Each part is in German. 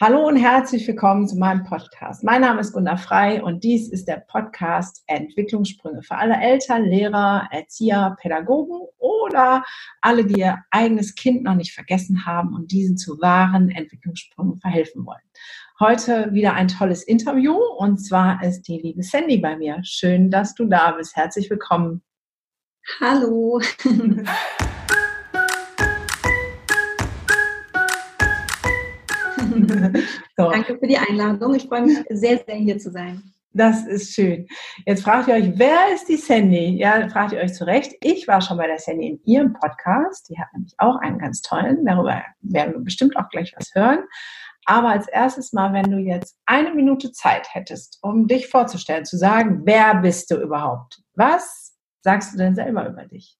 Hallo und herzlich willkommen zu meinem Podcast. Mein Name ist Gunda Frei und dies ist der Podcast Entwicklungssprünge für alle Eltern, Lehrer, Erzieher, Pädagogen oder alle, die ihr eigenes Kind noch nicht vergessen haben und diesen zu wahren Entwicklungssprüngen verhelfen wollen. Heute wieder ein tolles Interview und zwar ist die liebe Sandy bei mir. Schön, dass du da bist. Herzlich willkommen. Hallo. so. Danke für die Einladung. Ich freue mich sehr, sehr hier zu sein. Das ist schön. Jetzt fragt ihr euch, wer ist die Sandy? Ja, fragt ihr euch zurecht. Ich war schon bei der Sandy in ihrem Podcast. Die hat nämlich auch einen ganz tollen. Darüber werden wir bestimmt auch gleich was hören. Aber als erstes mal, wenn du jetzt eine Minute Zeit hättest, um dich vorzustellen, zu sagen, wer bist du überhaupt? Was sagst du denn selber über dich?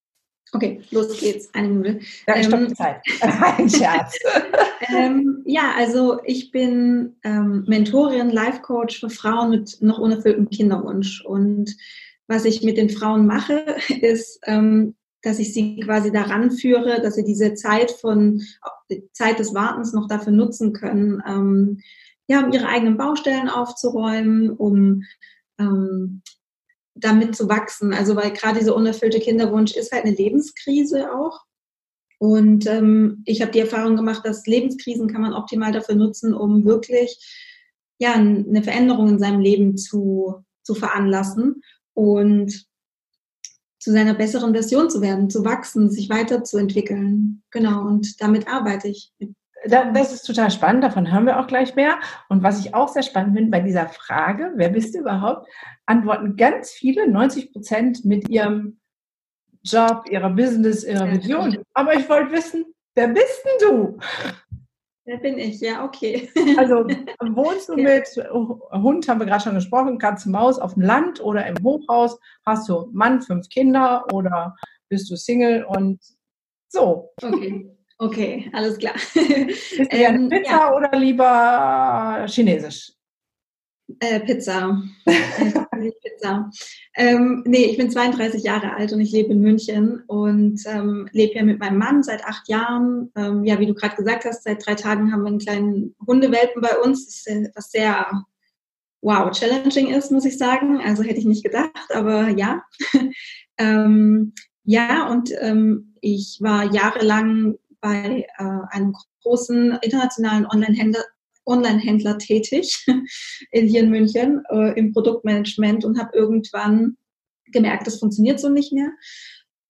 Okay, los geht's. Eine Minute. Ja, ich ähm, Zeit. Ein Scherz. ähm, ja, also ich bin ähm, Mentorin, Life Coach für Frauen mit noch unerfülltem Kinderwunsch. Und was ich mit den Frauen mache, ist, ähm, dass ich sie quasi daran führe, dass sie diese Zeit von Zeit des Wartens noch dafür nutzen können, ähm, ja, um ihre eigenen Baustellen aufzuräumen, um ähm, damit zu wachsen. Also weil gerade dieser unerfüllte Kinderwunsch ist halt eine Lebenskrise auch. Und ähm, ich habe die Erfahrung gemacht, dass Lebenskrisen kann man optimal dafür nutzen, um wirklich ja, eine Veränderung in seinem Leben zu, zu veranlassen und zu seiner besseren Version zu werden, zu wachsen, sich weiterzuentwickeln. Genau, und damit arbeite ich das ist total spannend, davon hören wir auch gleich mehr. Und was ich auch sehr spannend finde bei dieser Frage, wer bist du überhaupt, antworten ganz viele, 90 Prozent mit ihrem Job, ihrer Business, ihrer Vision. Aber ich wollte wissen, wer bist denn du? Wer bin ich? Ja, okay. Also wohnst du mit Hund, haben wir gerade schon gesprochen, Katze, Maus auf dem Land oder im Hochhaus? Hast du Mann, fünf Kinder oder bist du Single und so? Okay. Okay, alles klar. Bist du ähm, Pizza ja. oder lieber Chinesisch? Äh, Pizza. Pizza. Ähm, nee, ich bin 32 Jahre alt und ich lebe in München und ähm, lebe hier mit meinem Mann seit acht Jahren. Ähm, ja, wie du gerade gesagt hast, seit drei Tagen haben wir einen kleinen Hundewelpen bei uns, was sehr wow, challenging ist, muss ich sagen. Also hätte ich nicht gedacht, aber ja. ähm, ja, und ähm, ich war jahrelang bei äh, einem großen internationalen Online-Händler Online-Händler tätig in, hier in München äh, im Produktmanagement und habe irgendwann gemerkt, das funktioniert so nicht mehr.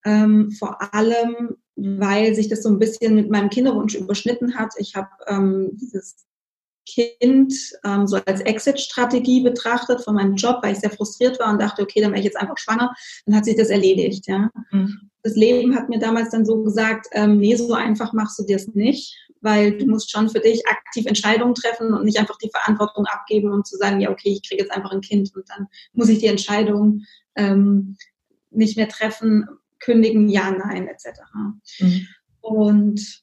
Ähm, vor allem, weil sich das so ein bisschen mit meinem Kinderwunsch überschnitten hat. Ich habe ähm, dieses Kind ähm, so als Exit-Strategie betrachtet von meinem Job, weil ich sehr frustriert war und dachte, okay, dann wäre ich jetzt einfach schwanger, dann hat sich das erledigt. Ja. Mhm das Leben hat mir damals dann so gesagt, ähm, nee, so einfach machst du dir es nicht, weil du musst schon für dich aktiv Entscheidungen treffen und nicht einfach die Verantwortung abgeben und zu sagen, ja, okay, ich kriege jetzt einfach ein Kind und dann muss ich die Entscheidung ähm, nicht mehr treffen, kündigen, ja, nein, etc. Mhm. Und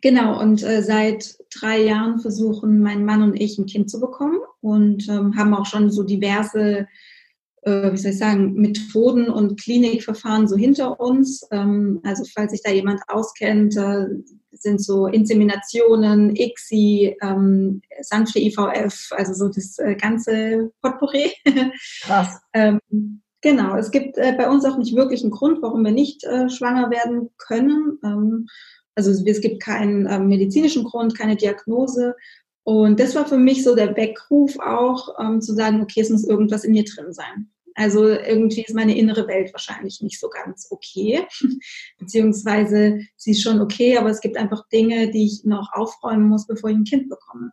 genau, und äh, seit drei Jahren versuchen mein Mann und ich ein Kind zu bekommen und ähm, haben auch schon so diverse wie soll ich sagen, Methoden und Klinikverfahren so hinter uns. Ähm, also falls sich da jemand auskennt, äh, sind so Inseminationen, ICSI, ähm, sanfte IVF, also so das äh, ganze Potpourri. Krass. ähm, genau, es gibt äh, bei uns auch nicht wirklich einen Grund, warum wir nicht äh, schwanger werden können. Also es gibt keinen äh, medizinischen Grund, keine Diagnose. Und das war für mich so der Weckruf auch, ähm, zu sagen, okay, es muss irgendwas in mir drin sein. Also irgendwie ist meine innere Welt wahrscheinlich nicht so ganz okay, beziehungsweise sie ist schon okay, aber es gibt einfach Dinge, die ich noch aufräumen muss, bevor ich ein Kind bekomme.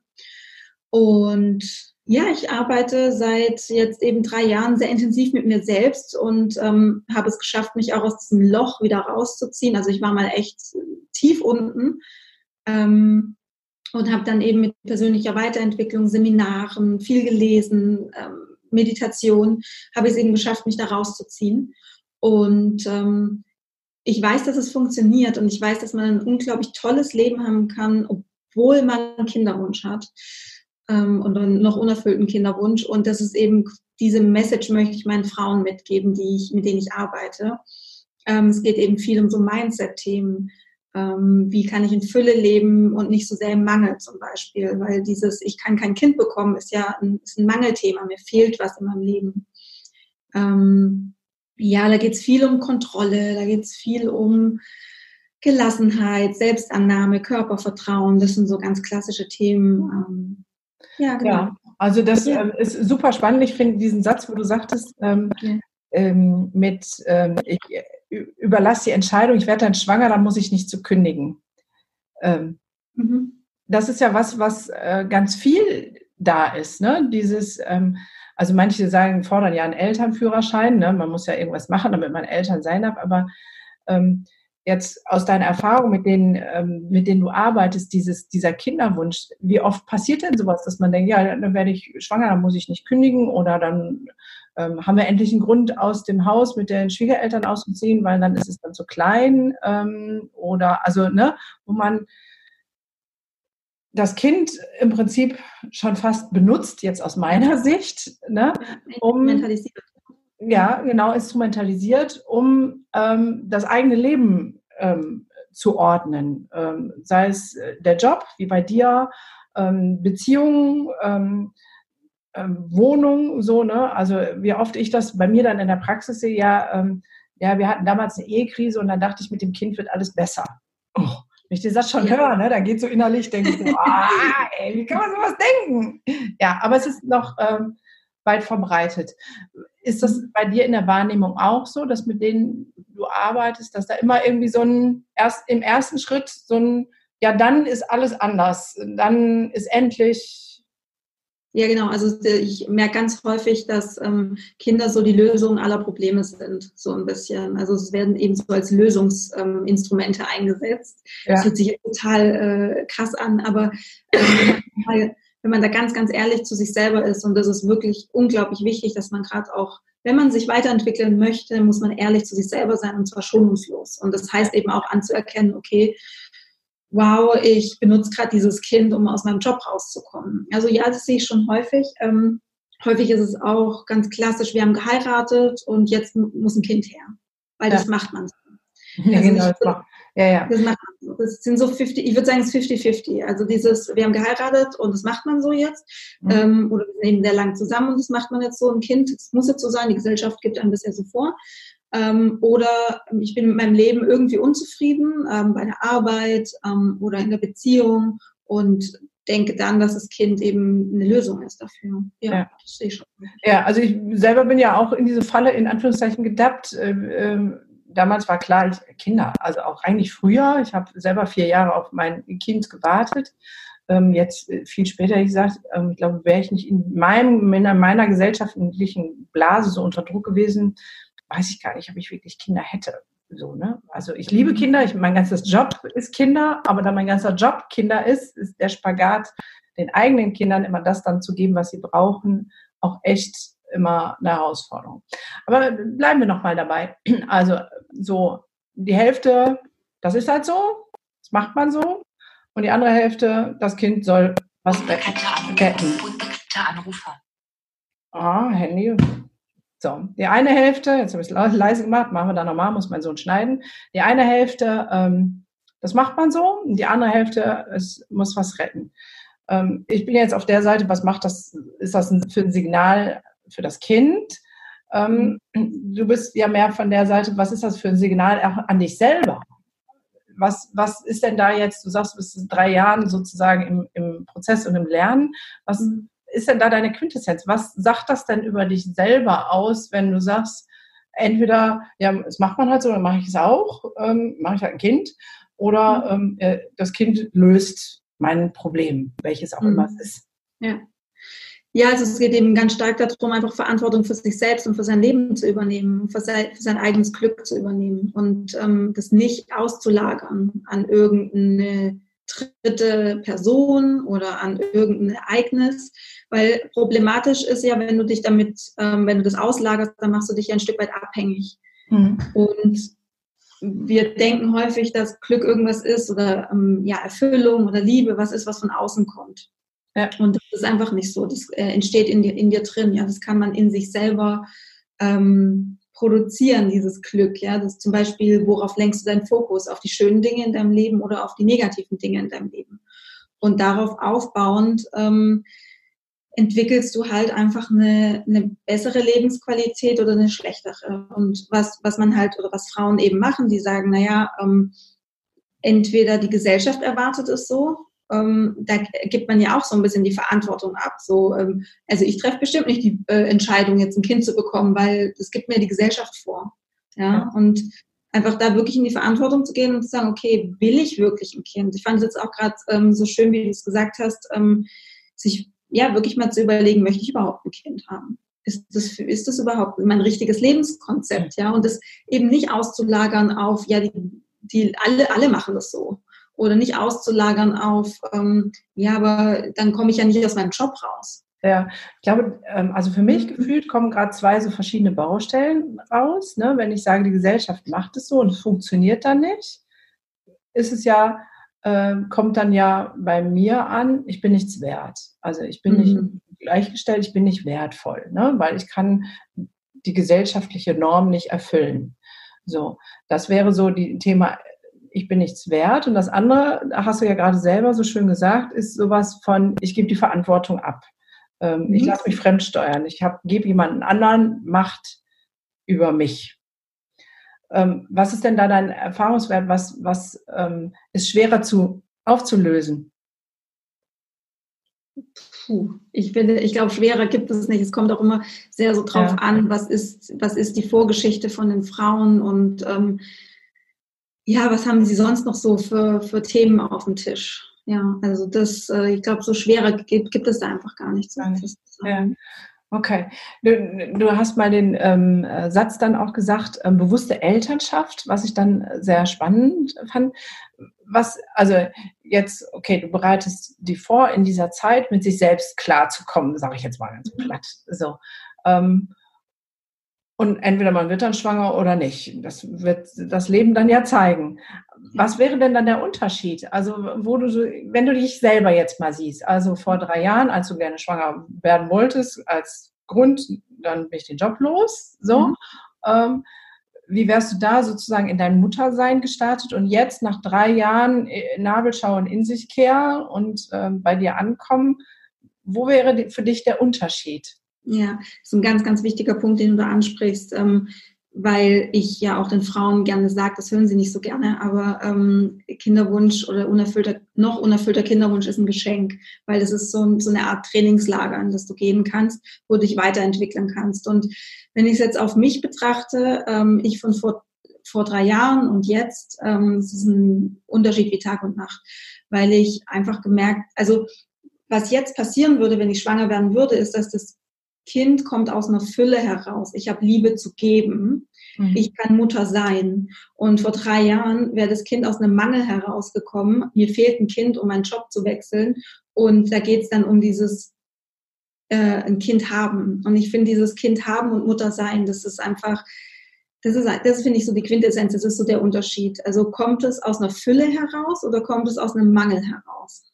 Und ja, ich arbeite seit jetzt eben drei Jahren sehr intensiv mit mir selbst und ähm, habe es geschafft, mich auch aus diesem Loch wieder rauszuziehen. Also ich war mal echt tief unten ähm, und habe dann eben mit persönlicher Weiterentwicklung, Seminaren, viel gelesen, ähm, Meditation habe ich es eben geschafft, mich da rauszuziehen. Und ähm, ich weiß, dass es funktioniert und ich weiß, dass man ein unglaublich tolles Leben haben kann, obwohl man einen Kinderwunsch hat ähm, und einen noch unerfüllten Kinderwunsch. Und das ist eben diese Message möchte ich meinen Frauen mitgeben, die ich, mit denen ich arbeite. Ähm, es geht eben viel um so Mindset-Themen. Ähm, wie kann ich in Fülle leben und nicht so sehr im Mangel zum Beispiel, weil dieses Ich kann kein Kind bekommen ist ja ein, ist ein Mangelthema, mir fehlt was in meinem Leben. Ähm, ja, da geht es viel um Kontrolle, da geht es viel um Gelassenheit, Selbstannahme, Körpervertrauen, das sind so ganz klassische Themen. Ähm, ja, genau. Ja, also das ähm, ist super spannend. Ich finde diesen Satz, wo du sagtest, ähm, ja. Ähm, mit ich überlasse die Entscheidung, ich werde dann schwanger, dann muss ich nicht zu kündigen. Ähm, mhm. Das ist ja was, was äh, ganz viel da ist, ne? Dieses also manche sagen, fordern ja einen Elternführerschein, ne? man muss ja irgendwas machen, damit man Eltern sein darf, aber ähm, jetzt aus deiner Erfahrung, mit denen, ähm, mit denen du arbeitest, dieses, dieser Kinderwunsch, wie oft passiert denn sowas, dass man denkt, ja, dann werde ich schwanger, dann muss ich nicht kündigen oder dann ähm, haben wir endlich einen Grund, aus dem Haus mit den Schwiegereltern auszuziehen, weil dann ist es dann zu klein ähm, oder also, ne, wo man das Kind im Prinzip schon fast benutzt, jetzt aus meiner Sicht, ne, um ja, genau, instrumentalisiert, um ähm, das eigene Leben ähm, zu ordnen. Ähm, sei es äh, der Job, wie bei dir, ähm, Beziehungen, ähm, ähm, Wohnung, so, ne? Also wie oft ich das bei mir dann in der Praxis sehe, ja, ja, wir hatten damals eine Ehekrise und dann dachte ich, mit dem Kind wird alles besser. Oh, wenn ich den Satz schon ja. höre, ne, dann geht so innerlich, denke ich so, ah, ey, wie kann man sowas denken? Ja, aber es ist noch weit verbreitet. Ist das mhm. bei dir in der Wahrnehmung auch so, dass mit denen du arbeitest, dass da immer irgendwie so ein, erst im ersten Schritt so ein, ja, dann ist alles anders, dann ist endlich ja, genau. Also ich merke ganz häufig, dass ähm, Kinder so die Lösung aller Probleme sind, so ein bisschen. Also es werden eben so als Lösungsinstrumente ähm, eingesetzt. Ja. Das hört sich total äh, krass an, aber ähm, wenn man da ganz, ganz ehrlich zu sich selber ist, und das ist wirklich unglaublich wichtig, dass man gerade auch, wenn man sich weiterentwickeln möchte, muss man ehrlich zu sich selber sein und zwar schonungslos. Und das heißt eben auch anzuerkennen, okay, wow, ich benutze gerade dieses Kind, um aus meinem Job rauszukommen. Also ja, das sehe ich schon häufig. Ähm, häufig ist es auch ganz klassisch, wir haben geheiratet und jetzt muss ein Kind her, weil ja. das macht man so. Ja, also genau, das ja, ja. Das, macht man so. das sind so 50, ich würde sagen, es ist 50-50. Also dieses, wir haben geheiratet und das macht man so jetzt. Mhm. Ähm, oder wir sind eben sehr lang zusammen und das macht man jetzt so. Ein Kind, es muss jetzt so sein, die Gesellschaft gibt einem bisher so vor. Ähm, oder ich bin mit meinem Leben irgendwie unzufrieden ähm, bei der Arbeit ähm, oder in der Beziehung und denke dann, dass das Kind eben eine Lösung ist dafür. Ja, ja. das sehe ich schon. Ja, also ich selber bin ja auch in diese Falle in Anführungszeichen gedappt. Äh, äh, damals war klar, ich, Kinder, also auch eigentlich früher. Ich habe selber vier Jahre auf mein Kind gewartet. Ähm, jetzt äh, viel später, ich gesagt, ähm, ich glaube, wäre ich nicht in meinem, in meiner gesellschaftlichen Blase so unter Druck gewesen, weiß ich gar nicht, ob ich wirklich Kinder hätte. So, ne? Also ich liebe Kinder, ich, mein ganzes Job ist Kinder, aber da mein ganzer Job Kinder ist, ist der Spagat, den eigenen Kindern immer das dann zu geben, was sie brauchen, auch echt immer eine Herausforderung. Aber bleiben wir nochmal dabei. Also so die Hälfte, das ist halt so, das macht man so. Und die andere Hälfte, das Kind soll was retten. Anrufer. Ah, Handy. So, die eine Hälfte, jetzt habe ich es leise gemacht, machen wir dann nochmal, muss mein Sohn schneiden. Die eine Hälfte, ähm, das macht man so, die andere Hälfte, es muss was retten. Ähm, ich bin jetzt auf der Seite, was macht das, ist das für ein Signal für das Kind? Ähm, du bist ja mehr von der Seite, was ist das für ein Signal an dich selber? Was, was ist denn da jetzt, du sagst, du bist drei Jahren sozusagen im, im Prozess und im Lernen, was, mhm ist denn da deine Quintessenz? Was sagt das denn über dich selber aus, wenn du sagst, entweder, ja, das macht man halt so, dann mache ich es auch, ähm, mache ich halt ein Kind, oder mhm. ähm, äh, das Kind löst mein Problem, welches auch mhm. immer es ist. Ja. Ja, also es geht eben ganz stark darum, einfach Verantwortung für sich selbst und für sein Leben zu übernehmen, für sein, für sein eigenes Glück zu übernehmen und ähm, das nicht auszulagern an irgendeine dritte Person oder an irgendein Ereignis, weil problematisch ist ja, wenn du dich damit, ähm, wenn du das auslagerst, dann machst du dich ja ein Stück weit abhängig. Mhm. Und wir denken häufig, dass Glück irgendwas ist oder ähm, ja, Erfüllung oder Liebe, was ist, was von außen kommt. Ja. Und das ist einfach nicht so. Das äh, entsteht in dir, in dir drin. Ja, das kann man in sich selber ähm, produzieren, dieses Glück. Ja, das zum Beispiel, worauf lenkst du deinen Fokus? Auf die schönen Dinge in deinem Leben oder auf die negativen Dinge in deinem Leben? Und darauf aufbauend ähm, entwickelst du halt einfach eine, eine bessere Lebensqualität oder eine schlechtere. Und was, was man halt oder was Frauen eben machen, die sagen, naja, ähm, entweder die Gesellschaft erwartet es so, ähm, da gibt man ja auch so ein bisschen die Verantwortung ab. So, ähm, also ich treffe bestimmt nicht die äh, Entscheidung, jetzt ein Kind zu bekommen, weil das gibt mir die Gesellschaft vor. Ja, ja. und einfach da wirklich in die Verantwortung zu gehen und zu sagen, okay, will ich wirklich ein Kind? Ich fand es jetzt auch gerade ähm, so schön, wie du es gesagt hast, ähm, sich ja wirklich mal zu überlegen, möchte ich überhaupt ein Kind haben? Ist das, ist das überhaupt mein richtiges Lebenskonzept? Ja, und das eben nicht auszulagern auf, ja, die, die alle, alle machen das so. Oder nicht auszulagern auf, ähm, ja, aber dann komme ich ja nicht aus meinem Job raus. Ja, ich glaube, ähm, also für mich gefühlt kommen gerade zwei so verschiedene Baustellen raus. Ne? Wenn ich sage, die Gesellschaft macht es so und es funktioniert dann nicht, ist es ja, äh, kommt dann ja bei mir an, ich bin nichts wert. Also ich bin mhm. nicht gleichgestellt, ich bin nicht wertvoll, ne? weil ich kann die gesellschaftliche Norm nicht erfüllen. So, das wäre so die Thema ich bin nichts wert. Und das andere, hast du ja gerade selber so schön gesagt, ist sowas von, ich gebe die Verantwortung ab. Ähm, mhm. Ich lasse mich fremdsteuern. Ich gebe jemanden anderen Macht über mich. Ähm, was ist denn da dein Erfahrungswert? Was, was ähm, ist schwerer zu, aufzulösen? Puh, ich finde, ich glaube, schwerer gibt es nicht. Es kommt auch immer sehr so drauf ja. an, was ist, was ist die Vorgeschichte von den Frauen und ähm, ja, was haben Sie sonst noch so für, für Themen auf dem Tisch? Ja, also das, äh, ich glaube, so schwerer gibt, gibt es da einfach gar nicht. So nicht. Ja. Okay. Du, du, hast mal den ähm, Satz dann auch gesagt, ähm, bewusste Elternschaft, was ich dann sehr spannend fand. Was, also jetzt, okay, du bereitest die vor, in dieser Zeit mit sich selbst klarzukommen, sage ich jetzt mal ganz platt. So. Ähm, und entweder man wird dann schwanger oder nicht. Das wird das Leben dann ja zeigen. Was wäre denn dann der Unterschied? Also, wo du, wenn du dich selber jetzt mal siehst, also vor drei Jahren, als du gerne schwanger werden wolltest, als Grund, dann bin ich den Job los, so. Mhm. Ähm, wie wärst du da sozusagen in dein Muttersein gestartet und jetzt nach drei Jahren äh, Nabelschau und in sich kehr und ähm, bei dir ankommen? Wo wäre für dich der Unterschied? Ja, das ist ein ganz, ganz wichtiger Punkt, den du ansprichst, ähm, weil ich ja auch den Frauen gerne sage, das hören sie nicht so gerne, aber ähm, Kinderwunsch oder unerfüllter, noch unerfüllter Kinderwunsch ist ein Geschenk, weil das ist so, so eine Art Trainingslager, an das du gehen kannst, wo du dich weiterentwickeln kannst. Und wenn ich es jetzt auf mich betrachte, ähm, ich von vor vor drei Jahren und jetzt, ähm, es ist ein Unterschied wie Tag und Nacht, weil ich einfach gemerkt, also was jetzt passieren würde, wenn ich schwanger werden würde, ist, dass das Kind kommt aus einer Fülle heraus. Ich habe Liebe zu geben. Mhm. Ich kann Mutter sein. Und vor drei Jahren wäre das Kind aus einem Mangel herausgekommen. Mir fehlt ein Kind, um meinen Job zu wechseln. Und da geht es dann um dieses äh, ein Kind haben. Und ich finde dieses Kind haben und Mutter sein, das ist einfach, das ist, das finde ich so die Quintessenz, das ist so der Unterschied. Also kommt es aus einer Fülle heraus oder kommt es aus einem Mangel heraus?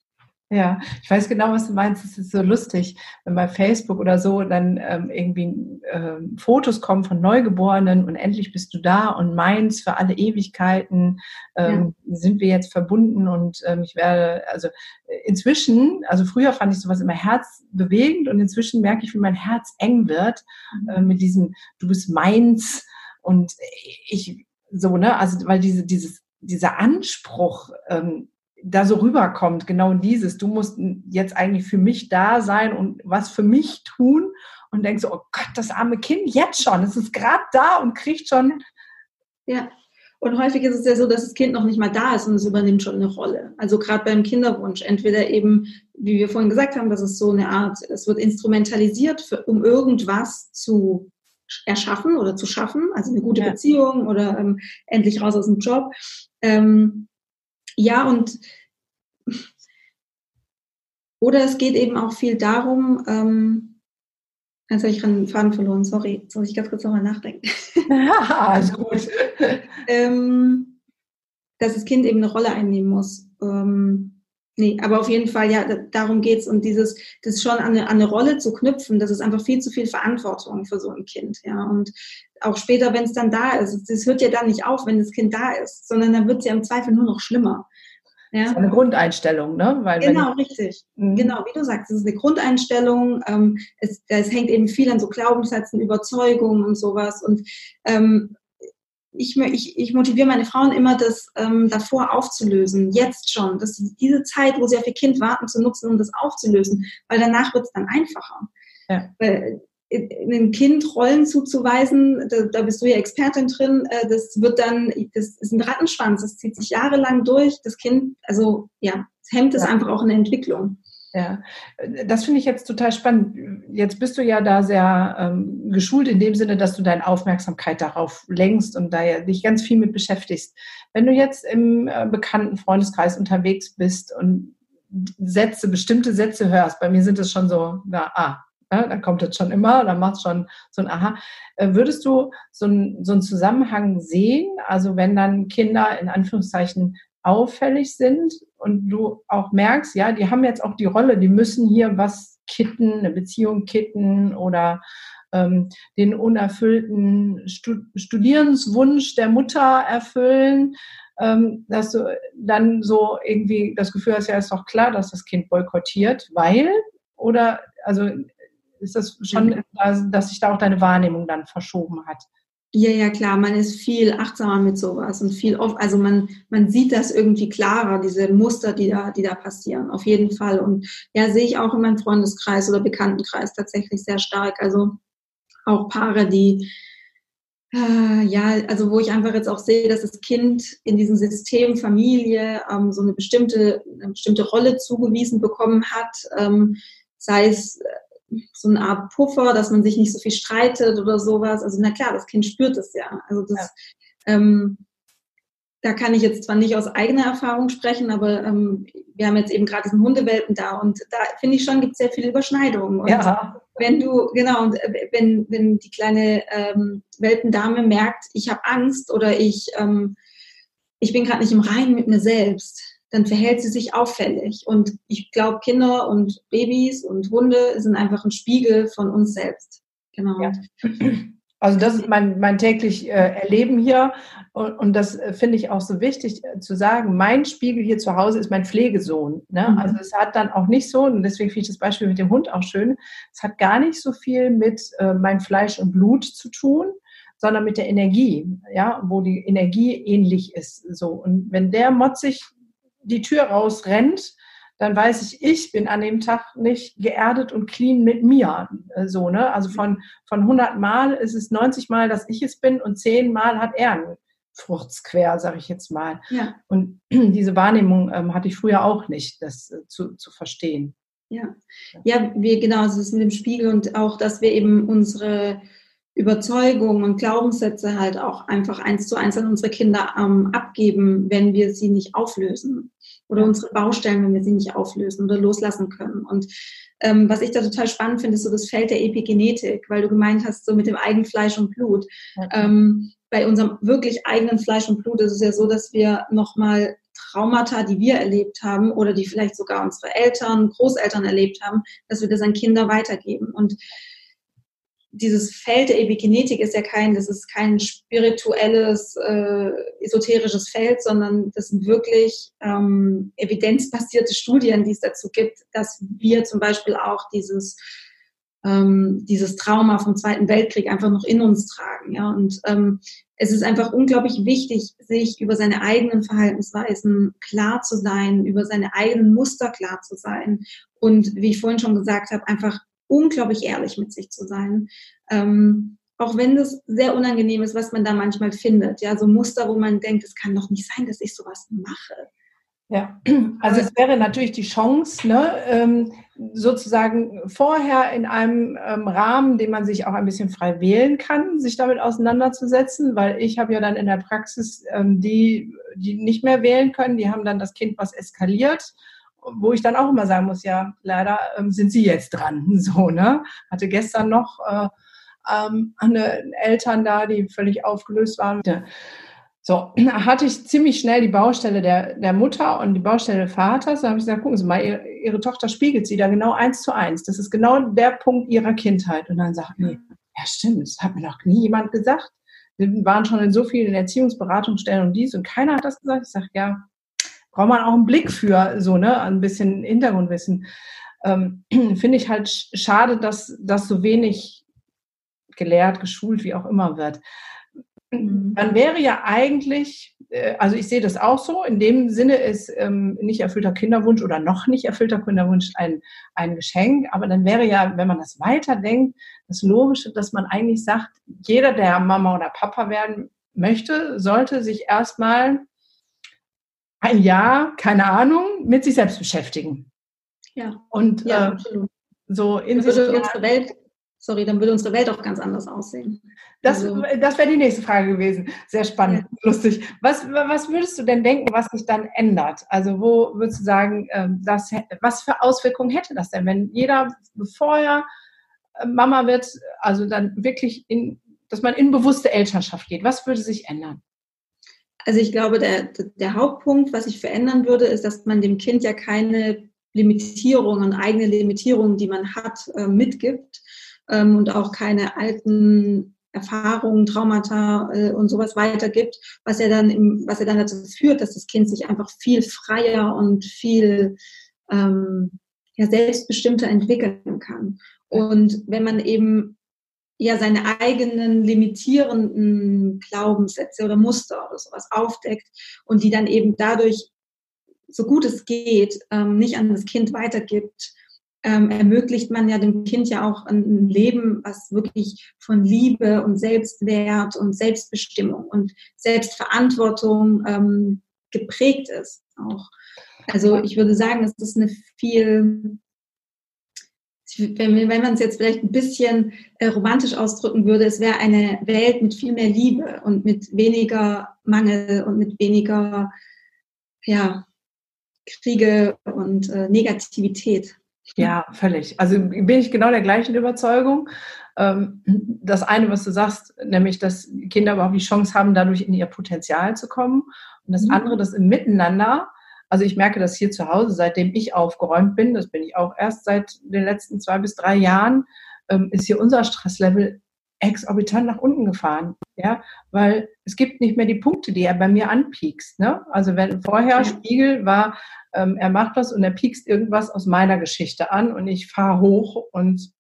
Ja, ich weiß genau, was du meinst. Es ist so lustig, wenn bei Facebook oder so dann ähm, irgendwie ähm, Fotos kommen von Neugeborenen und endlich bist du da und meins für alle Ewigkeiten ähm, ja. sind wir jetzt verbunden und ähm, ich werde, also inzwischen, also früher fand ich sowas immer herzbewegend und inzwischen merke ich, wie mein Herz eng wird mhm. äh, mit diesem, du bist meins und ich so, ne, also weil diese, dieses, dieser Anspruch, ähm, da so rüberkommt, genau dieses, du musst jetzt eigentlich für mich da sein und was für mich tun und denkst so, oh Gott, das arme Kind jetzt schon, es ist gerade da und kriegt schon. Ja, und häufig ist es ja so, dass das Kind noch nicht mal da ist und es übernimmt schon eine Rolle. Also gerade beim Kinderwunsch, entweder eben, wie wir vorhin gesagt haben, das ist so eine Art, es wird instrumentalisiert, für, um irgendwas zu erschaffen oder zu schaffen, also eine gute ja. Beziehung oder ähm, endlich raus aus dem Job. Ähm, ja, und oder es geht eben auch viel darum, ähm, jetzt habe ich einen Faden verloren, sorry, jetzt muss ich ganz kurz nochmal nachdenken. Ja, also gut. ähm, dass das Kind eben eine Rolle einnehmen muss. Ähm, nee, aber auf jeden Fall, ja, darum geht's und dieses, das schon an eine, an eine Rolle zu knüpfen, das ist einfach viel zu viel Verantwortung für so ein Kind, ja. Und auch später, wenn es dann da ist. Es hört ja dann nicht auf, wenn das Kind da ist, sondern dann wird es ja im Zweifel nur noch schlimmer. Ja? Das ist eine Grundeinstellung, ne? Weil genau, richtig. Mhm. Genau, wie du sagst, es ist eine Grundeinstellung. Ähm, es, es, hängt eben viel an so Glaubenssätzen, Überzeugungen und sowas. Und ähm, ich, ich, ich motiviere meine Frauen immer, das ähm, davor aufzulösen, jetzt schon, dass sie diese Zeit, wo sie auf ihr Kind warten, zu nutzen, um das aufzulösen, weil danach wird es dann einfacher. Ja. Weil einem Kind Rollen zuzuweisen, da, da, bist du ja Expertin drin, äh, das wird dann, das ist ein Rattenschwanz, das zieht sich jahrelang durch, das Kind, also ja, es hemmt es ja. einfach auch in der Entwicklung. Ja, das finde ich jetzt total spannend. Jetzt bist du ja da sehr ähm, geschult in dem Sinne, dass du deine Aufmerksamkeit darauf lenkst und da ja dich ganz viel mit beschäftigst. Wenn du jetzt im äh, bekannten Freundeskreis unterwegs bist und Sätze, bestimmte Sätze hörst, bei mir sind es schon so, na, ah, ja, dann kommt das schon immer, dann macht schon so ein Aha. Äh, würdest du so, ein, so einen Zusammenhang sehen? Also wenn dann Kinder in Anführungszeichen auffällig sind und du auch merkst, ja, die haben jetzt auch die Rolle, die müssen hier was kitten, eine Beziehung kitten oder ähm, den unerfüllten Studierenswunsch der Mutter erfüllen, ähm, dass du dann so irgendwie das Gefühl hast, ja, ist doch klar, dass das Kind boykottiert, weil oder also ist das schon, dass sich da auch deine Wahrnehmung dann verschoben hat? Ja, ja, klar, man ist viel achtsamer mit sowas und viel oft, also man, man sieht das irgendwie klarer, diese Muster, die da, die da passieren, auf jeden Fall. Und ja, sehe ich auch in meinem Freundeskreis oder Bekanntenkreis tatsächlich sehr stark. Also auch Paare, die, äh, ja, also wo ich einfach jetzt auch sehe, dass das Kind in diesem System Familie ähm, so eine bestimmte, eine bestimmte Rolle zugewiesen bekommen hat, ähm, sei es so eine Art Puffer, dass man sich nicht so viel streitet oder sowas. Also na klar, das Kind spürt es ja. Also das, ja. Ähm, da kann ich jetzt zwar nicht aus eigener Erfahrung sprechen, aber ähm, wir haben jetzt eben gerade diesen Hundewelpen da und da finde ich schon, gibt es sehr viele Überschneidungen. Und ja. wenn du, genau, und äh, wenn, wenn die kleine ähm, Welpendame merkt, ich habe Angst oder ich, ähm, ich bin gerade nicht im Reinen mit mir selbst, dann verhält sie sich auffällig. Und ich glaube, Kinder und Babys und Hunde sind einfach ein Spiegel von uns selbst. Genau. Ja. Also das ist mein, mein täglich äh, Erleben hier und, und das äh, finde ich auch so wichtig äh, zu sagen. Mein Spiegel hier zu Hause ist mein Pflegesohn. Ne? Mhm. Also es hat dann auch nicht so, und deswegen finde ich das Beispiel mit dem Hund auch schön, es hat gar nicht so viel mit äh, mein Fleisch und Blut zu tun, sondern mit der Energie, ja, wo die Energie ähnlich ist. So. Und wenn der motzig die Tür rausrennt, dann weiß ich, ich bin an dem Tag nicht geerdet und clean mit mir. Äh, so, ne? Also von, von 100 Mal ist es 90 Mal, dass ich es bin und 10 Mal hat er einen Furz quer, sage ich jetzt mal. Ja. Und diese Wahrnehmung ähm, hatte ich früher auch nicht, das äh, zu, zu verstehen. Ja, ja, wir genau, also das mit dem Spiegel und auch, dass wir eben unsere Überzeugungen und Glaubenssätze halt auch einfach eins zu eins an unsere Kinder ähm, abgeben, wenn wir sie nicht auflösen oder unsere Baustellen, wenn wir sie nicht auflösen oder loslassen können. Und ähm, was ich da total spannend finde, ist so das Feld der Epigenetik, weil du gemeint hast, so mit dem eigenen Fleisch und Blut. Okay. Ähm, bei unserem wirklich eigenen Fleisch und Blut ist es ja so, dass wir nochmal Traumata, die wir erlebt haben oder die vielleicht sogar unsere Eltern, Großeltern erlebt haben, dass wir das an Kinder weitergeben. Und dieses Feld der Epigenetik ist ja kein, das ist kein spirituelles, äh, esoterisches Feld, sondern das sind wirklich ähm, evidenzbasierte Studien, die es dazu gibt, dass wir zum Beispiel auch dieses ähm, dieses Trauma vom Zweiten Weltkrieg einfach noch in uns tragen. Ja? Und ähm, es ist einfach unglaublich wichtig, sich über seine eigenen Verhaltensweisen klar zu sein, über seine eigenen Muster klar zu sein und wie ich vorhin schon gesagt habe, einfach unglaublich ehrlich mit sich zu sein. Ähm, auch wenn das sehr unangenehm ist, was man da manchmal findet. Ja, so Muster, wo man denkt, es kann doch nicht sein, dass ich sowas mache. Ja, also es wäre natürlich die Chance, ne, ähm, sozusagen vorher in einem ähm, Rahmen, den man sich auch ein bisschen frei wählen kann, sich damit auseinanderzusetzen, weil ich habe ja dann in der Praxis ähm, die, die nicht mehr wählen können, die haben dann das Kind, was eskaliert wo ich dann auch immer sagen muss, ja, leider ähm, sind Sie jetzt dran. So, ne? Hatte gestern noch äh, ähm, eine Eltern da, die völlig aufgelöst waren. So, hatte ich ziemlich schnell die Baustelle der, der Mutter und die Baustelle des Vaters. Da habe ich gesagt, gucken Sie mal, ihre, ihre, Tochter spiegelt sie da genau eins zu eins. Das ist genau der Punkt ihrer Kindheit. Und dann sagt, nee, ja stimmt, das hat mir noch nie jemand gesagt. Wir waren schon in so vielen Erziehungsberatungsstellen und dies und keiner hat das gesagt. Ich sage, ja, braucht man auch einen Blick für, so, ne, ein bisschen Hintergrundwissen. Ähm, Finde ich halt schade, dass das so wenig gelehrt, geschult, wie auch immer wird. Mhm. Man wäre ja eigentlich, äh, also ich sehe das auch so, in dem Sinne ist ähm, nicht erfüllter Kinderwunsch oder noch nicht erfüllter Kinderwunsch ein, ein Geschenk, aber dann wäre ja, wenn man das weiterdenkt, das Logische, dass man eigentlich sagt, jeder, der Mama oder Papa werden möchte, sollte sich erstmal ein Jahr, keine Ahnung, mit sich selbst beschäftigen. Ja. Und ja, äh, so in sich unsere Welt sorry, dann würde unsere Welt auch ganz anders aussehen. Das, also, das wäre die nächste Frage gewesen. Sehr spannend, ja. lustig. Was, was würdest du denn denken, was sich dann ändert? Also wo würdest du sagen, ähm, das, was für Auswirkungen hätte das denn, wenn jeder, bevor er äh, Mama wird, also dann wirklich in, dass man in bewusste Elternschaft geht? Was würde sich ändern? Also ich glaube, der, der Hauptpunkt, was sich verändern würde, ist, dass man dem Kind ja keine Limitierungen, eigene Limitierungen, die man hat, äh, mitgibt, ähm, und auch keine alten Erfahrungen, Traumata äh, und sowas weitergibt, was er dann im, was er dann dazu führt, dass das Kind sich einfach viel freier und viel ähm, ja, selbstbestimmter entwickeln kann. Und wenn man eben ja seine eigenen limitierenden Glaubenssätze oder Muster oder sowas aufdeckt und die dann eben dadurch, so gut es geht, ähm, nicht an das Kind weitergibt, ähm, ermöglicht man ja dem Kind ja auch ein Leben, was wirklich von Liebe und Selbstwert und Selbstbestimmung und Selbstverantwortung ähm, geprägt ist auch. Also ich würde sagen, es ist eine viel, wenn, wenn man es jetzt vielleicht ein bisschen äh, romantisch ausdrücken würde, es wäre eine Welt mit viel mehr Liebe und mit weniger Mangel und mit weniger ja, Kriege und äh, Negativität. Ja, völlig. Also bin ich genau der gleichen Überzeugung. Ähm, das eine, was du sagst, nämlich, dass Kinder überhaupt die Chance haben, dadurch in ihr Potenzial zu kommen. Und das mhm. andere, das im Miteinander. Also ich merke das hier zu Hause, seitdem ich aufgeräumt bin, das bin ich auch erst seit den letzten zwei bis drei Jahren, ähm, ist hier unser Stresslevel exorbitant nach unten gefahren, ja, weil es gibt nicht mehr die Punkte, die er bei mir anpiekst, ne? Also wenn vorher Spiegel war, ähm, er macht was und er piekst irgendwas aus meiner Geschichte an und ich fahre hoch und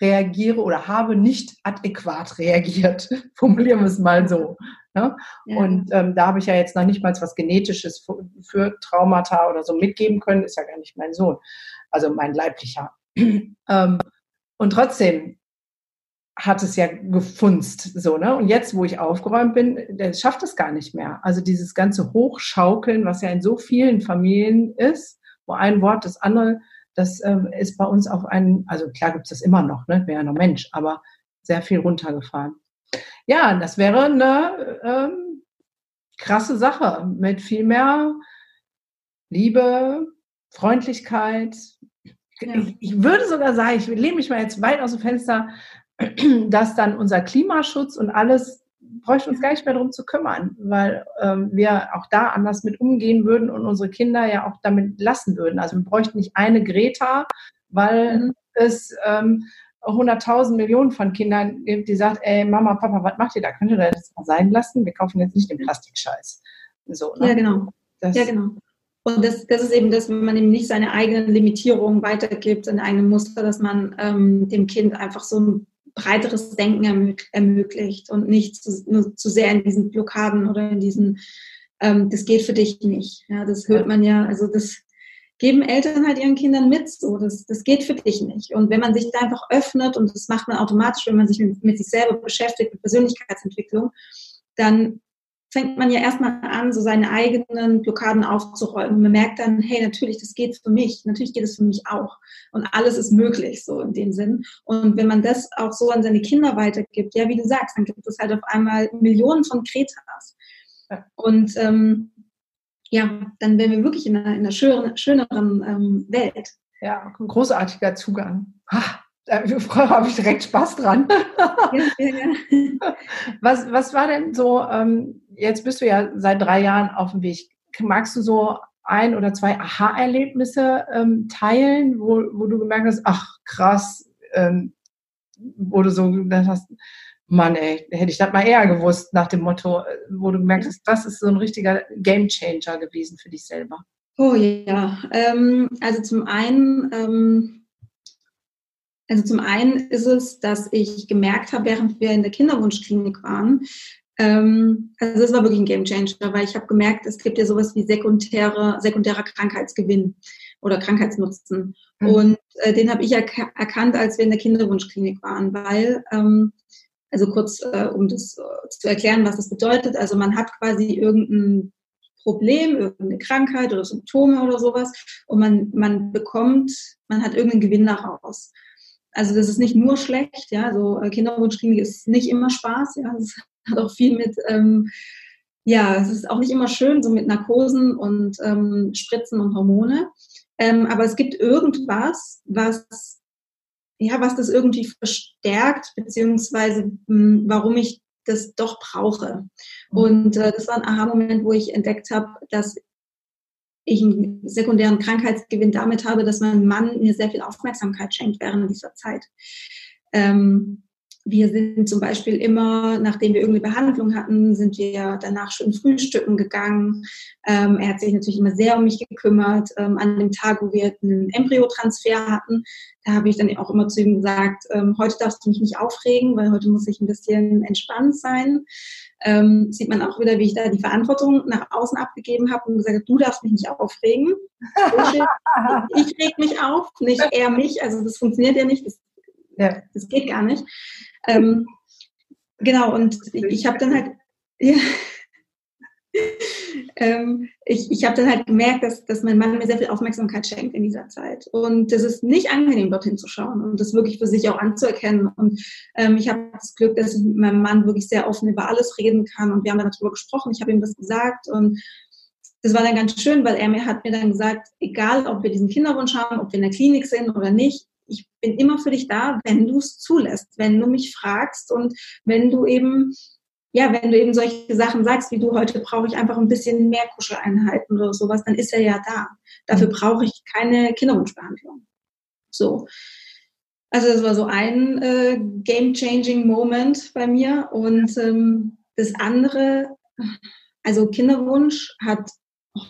reagiere oder habe nicht adäquat reagiert. Formulieren wir es mal so. Ne? Ja. Und ähm, da habe ich ja jetzt noch nicht mal was Genetisches für, für, Traumata oder so mitgeben können, ist ja gar nicht mein Sohn, also mein leiblicher. ähm, und trotzdem hat es ja gefunzt, so, ne? Und jetzt, wo ich aufgeräumt bin, der schafft es gar nicht mehr. Also dieses ganze Hochschaukeln, was ja in so vielen Familien ist, wo ein Wort das andere, das ähm, ist bei uns auf einen, also klar gibt es das immer noch, ne? Wäre ja noch Mensch, aber sehr viel runtergefahren. Ja, das wäre eine ähm, krasse Sache mit viel mehr Liebe, Freundlichkeit. Ja. Ich, ich würde sogar sagen, ich lehne mich mal jetzt weit aus dem Fenster, dass dann unser Klimaschutz und alles bräuchte uns gar nicht mehr darum zu kümmern, weil ähm, wir auch da anders mit umgehen würden und unsere Kinder ja auch damit lassen würden. Also wir bräuchten nicht eine Greta, weil mhm. es ähm, 100.000 Millionen von Kindern gibt, die sagt, ey Mama, Papa, was macht ihr da? Könnt ihr das mal sein lassen? Wir kaufen jetzt nicht den Plastikscheiß. So, ne? Ja, genau. Das, ja, genau. Und das, das ist eben das, wenn man eben nicht seine eigenen Limitierungen weitergibt in einem Muster, dass man ähm, dem Kind einfach so ein breiteres Denken ermöglicht und nicht zu, nur zu sehr in diesen Blockaden oder in diesen, ähm, das geht für dich nicht. Ja, das hört man ja, also das geben Eltern halt ihren Kindern mit, so, das, das geht für dich nicht. Und wenn man sich da einfach öffnet, und das macht man automatisch, wenn man sich mit, mit sich selber beschäftigt, mit Persönlichkeitsentwicklung, dann fängt man ja erstmal an, so seine eigenen Blockaden aufzuräumen. Man merkt dann, hey, natürlich, das geht für mich. Natürlich geht es für mich auch. Und alles ist möglich, so in dem Sinn. Und wenn man das auch so an seine Kinder weitergibt, ja, wie du sagst, dann gibt es halt auf einmal Millionen von Kretas. Und ähm, ja, dann wären wir wirklich in einer, in einer schöneren, schöneren ähm, Welt. Ja, ein großartiger Zugang. Ha da habe ich direkt Spaß dran. Ja, ja, ja. Was, was war denn so, ähm, jetzt bist du ja seit drei Jahren auf dem Weg. Magst du so ein oder zwei Aha-Erlebnisse ähm, teilen, wo, wo du gemerkt hast, ach krass, ähm, wo du so gedacht hast, Mann, ey, hätte ich das mal eher gewusst, nach dem Motto, wo du gemerkt hast, das ist so ein richtiger Gamechanger gewesen für dich selber? Oh ja, ähm, also zum einen, ähm, also zum einen ist es, dass ich gemerkt habe, während wir in der Kinderwunschklinik waren, ähm, also das war wirklich ein Gamechanger, weil ich habe gemerkt, es gibt ja sowas wie sekundäre, sekundärer Krankheitsgewinn oder Krankheitsnutzen. Mhm. Und äh, den habe ich erk erkannt, als wir in der Kinderwunschklinik waren, weil ähm, also kurz, äh, um das äh, zu erklären, was das bedeutet. Also man hat quasi irgendein Problem, irgendeine Krankheit oder Symptome oder sowas und man, man bekommt, man hat irgendeinen Gewinn daraus. Also das ist nicht nur schlecht, ja, so äh, Kinderwunschklinik ist nicht immer Spaß, ja, das hat auch viel mit, ähm, ja, es ist auch nicht immer schön, so mit Narkosen und ähm, Spritzen und Hormone. Ähm, aber es gibt irgendwas, was ja, was das irgendwie verstärkt, beziehungsweise mh, hm, warum ich das doch brauche. Mhm. Und äh, das war ein Aha-Moment, wo ich entdeckt habe, dass ich einen sekundären Krankheitsgewinn damit habe, dass mein Mann mir sehr viel Aufmerksamkeit schenkt während dieser Zeit. Ähm, wir sind zum Beispiel immer, nachdem wir irgendeine Behandlung hatten, sind wir danach schön frühstücken gegangen. Ähm, er hat sich natürlich immer sehr um mich gekümmert. Ähm, an dem Tag, wo wir einen Embryotransfer hatten, da habe ich dann auch immer zu ihm gesagt, ähm, heute darfst du mich nicht aufregen, weil heute muss ich ein bisschen entspannt sein. Ähm, sieht man auch wieder, wie ich da die Verantwortung nach außen abgegeben habe und gesagt, du darfst mich nicht aufregen. ich reg mich auf, nicht er mich. Also das funktioniert ja nicht. Das, ja. das geht gar nicht. Ähm, genau, und ich habe dann halt, ja, ähm, ich, ich habe dann halt gemerkt, dass, dass mein Mann mir sehr viel Aufmerksamkeit schenkt in dieser Zeit. Und das ist nicht angenehm, dorthin zu schauen und das wirklich für sich auch anzuerkennen. Und ähm, ich habe das Glück, dass ich mit meinem Mann wirklich sehr offen über alles reden kann. Und wir haben dann darüber gesprochen. Ich habe ihm das gesagt und das war dann ganz schön, weil er mir hat mir dann gesagt, egal ob wir diesen Kinderwunsch haben, ob wir in der Klinik sind oder nicht, ich bin immer für dich da, wenn du es zulässt, wenn du mich fragst und wenn du eben, ja, wenn du eben solche Sachen sagst, wie du heute brauche ich einfach ein bisschen mehr Kuscheleinheiten oder sowas, dann ist er ja da. Dafür mhm. brauche ich keine Kinderwunschbehandlung. So. Also das war so ein äh, game-changing Moment bei mir. Und ähm, das andere, also Kinderwunsch hat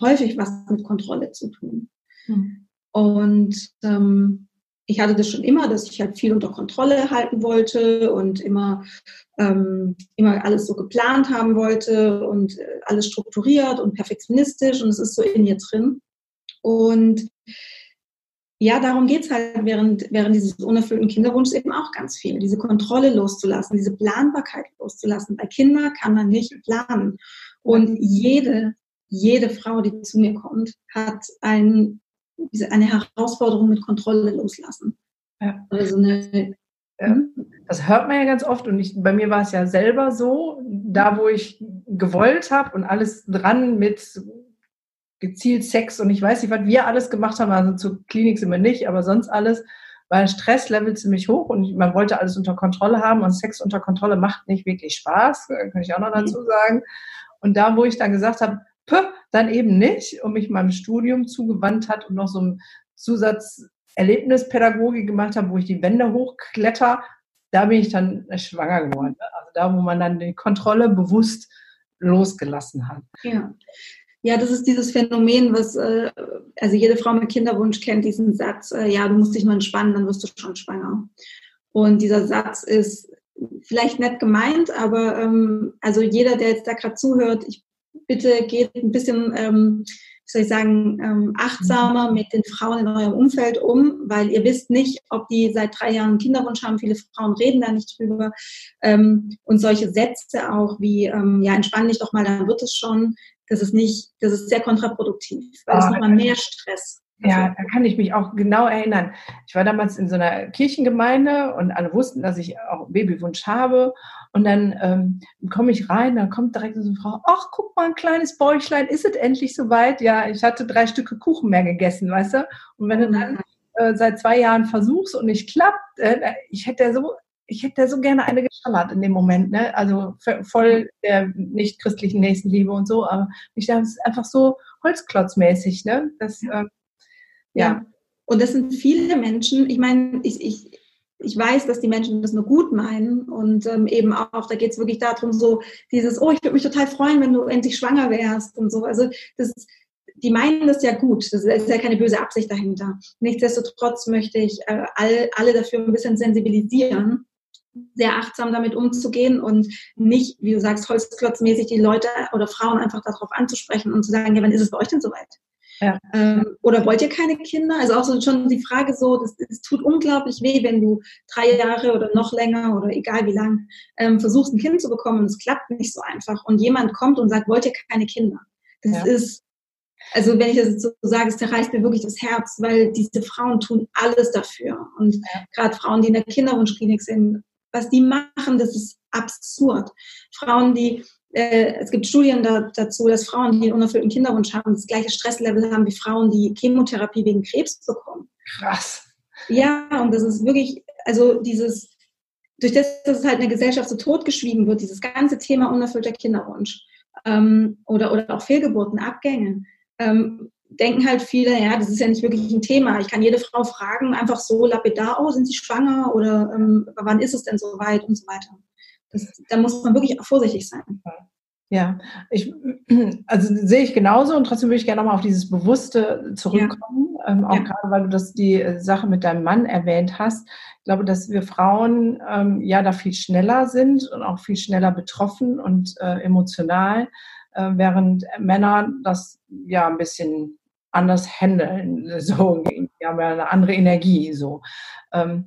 häufig was mit Kontrolle zu tun. Mhm. Und ähm, ich hatte das schon immer, dass ich halt viel unter Kontrolle halten wollte und immer, ähm, immer alles so geplant haben wollte und äh, alles strukturiert und perfektionistisch und es ist so in mir drin. Und ja, darum geht's halt während, während dieses unerfüllten Kinderwunschs eben auch ganz viel. Diese Kontrolle loszulassen, diese Planbarkeit loszulassen. Bei Kindern kann man nicht planen. Und jede, jede Frau, die zu mir kommt, hat ein eine Herausforderung mit Kontrolle loslassen. Ja. Also eine, ja. Hm? Das hört man ja ganz oft und ich, bei mir war es ja selber so, da wo ich gewollt habe und alles dran mit gezielt Sex und ich weiß nicht, was wir alles gemacht haben, also zur Klinik sind wir nicht, aber sonst alles, war ein Stresslevel ziemlich hoch und man wollte alles unter Kontrolle haben und Sex unter Kontrolle macht nicht wirklich Spaß, kann ich auch noch dazu sagen. Und da, wo ich dann gesagt habe, dann eben nicht und mich meinem Studium zugewandt hat und noch so ein Zusatzerlebnispädagogik gemacht habe, wo ich die Wände hochkletter, da bin ich dann schwanger geworden. Also da, wo man dann die Kontrolle bewusst losgelassen hat. Ja. Ja, das ist dieses Phänomen, was, äh, also jede Frau mit Kinderwunsch kennt diesen Satz, äh, ja, du musst dich nur entspannen, dann wirst du schon schwanger. Und dieser Satz ist vielleicht nett gemeint, aber ähm, also jeder, der jetzt da gerade zuhört, ich bitte geht ein bisschen, ähm, wie soll ich sagen, ähm, achtsamer mit den Frauen in eurem Umfeld um, weil ihr wisst nicht, ob die seit drei Jahren einen Kinderwunsch haben. Viele Frauen reden da nicht drüber. Ähm, und solche Sätze auch wie, ähm, ja, entspann dich doch mal, dann wird es schon. Das ist nicht, das ist sehr kontraproduktiv, weil es ah, nochmal mehr Stress ja, da kann ich mich auch genau erinnern. Ich war damals in so einer Kirchengemeinde und alle wussten, dass ich auch Babywunsch habe. Und dann ähm, komme ich rein, dann kommt direkt so eine Frau, ach, guck mal, ein kleines Bäuchlein, ist es endlich soweit? Ja, ich hatte drei Stücke Kuchen mehr gegessen, weißt du? Und wenn du dann äh, seit zwei Jahren versuchst und nicht klappt, äh, ich hätte so, ich hätte so gerne eine geschallert in dem Moment, ne? Also voll der nicht christlichen Nächstenliebe und so, aber ich dachte, es ist einfach so holzklotzmäßig, ne? Das, äh, ja. Und das sind viele Menschen, ich meine, ich, ich ich weiß, dass die Menschen das nur gut meinen und ähm, eben auch, da geht es wirklich darum, so dieses, oh, ich würde mich total freuen, wenn du endlich schwanger wärst und so. Also das, die meinen das ja gut, das ist ja keine böse Absicht dahinter. Nichtsdestotrotz möchte ich äh, all, alle dafür ein bisschen sensibilisieren, sehr achtsam damit umzugehen und nicht, wie du sagst, holzklotzmäßig die Leute oder Frauen einfach darauf anzusprechen und zu sagen, ja, wann ist es bei euch denn soweit? Ja. Ähm, oder wollt ihr keine Kinder? Also auch so schon die Frage so, das, es tut unglaublich weh, wenn du drei Jahre oder noch länger oder egal wie lang ähm, versuchst, ein Kind zu bekommen und es klappt nicht so einfach und jemand kommt und sagt, wollt ihr keine Kinder? Das ja. ist, also wenn ich das so sage, es zerreißt mir wirklich das Herz, weil diese Frauen tun alles dafür. Und ja. gerade Frauen, die in der Kinderwunschklinik sind, was die machen, das ist absurd. Frauen, die äh, es gibt Studien da, dazu, dass Frauen, die einen unerfüllten Kinderwunsch haben, das gleiche Stresslevel haben wie Frauen, die Chemotherapie wegen Krebs bekommen. Krass. Ja, und das ist wirklich, also dieses, durch das, dass es halt in der Gesellschaft so totgeschwiegen wird, dieses ganze Thema unerfüllter Kinderwunsch ähm, oder, oder auch Fehlgeburten, Abgänge, ähm, denken halt viele, ja, das ist ja nicht wirklich ein Thema. Ich kann jede Frau fragen, einfach so lapidar, oh, sind Sie schwanger oder ähm, wann ist es denn soweit und so weiter. Das, da muss man wirklich auch vorsichtig sein. Ja, ich, also sehe ich genauso und trotzdem würde ich gerne nochmal auf dieses Bewusste zurückkommen, ja. ähm, auch ja. gerade weil du das die äh, Sache mit deinem Mann erwähnt hast. Ich glaube, dass wir Frauen ähm, ja da viel schneller sind und auch viel schneller betroffen und äh, emotional, äh, während Männer das ja ein bisschen anders handeln. So, die haben ja eine andere Energie. So. Ähm,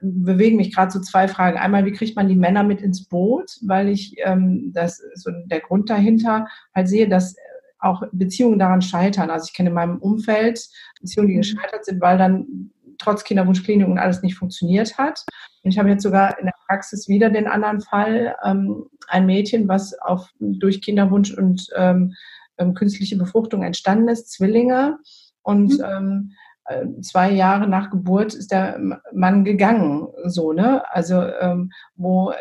bewegen mich gerade so zwei Fragen. Einmal, wie kriegt man die Männer mit ins Boot? Weil ich, ähm, das ist so der Grund dahinter, halt sehe, dass auch Beziehungen daran scheitern. Also ich kenne in meinem Umfeld Beziehungen, die mhm. gescheitert sind, weil dann trotz Kinderwunschklinik und alles nicht funktioniert hat. Und ich habe jetzt sogar in der Praxis wieder den anderen Fall, ähm, ein Mädchen, was auf, durch Kinderwunsch und ähm, ähm künstliche Befruchtung entstanden ist, Zwillinge. Und mhm. ähm, äh, zwei Jahre nach Geburt ist der Mann gegangen, so, ne? Also, ähm, wo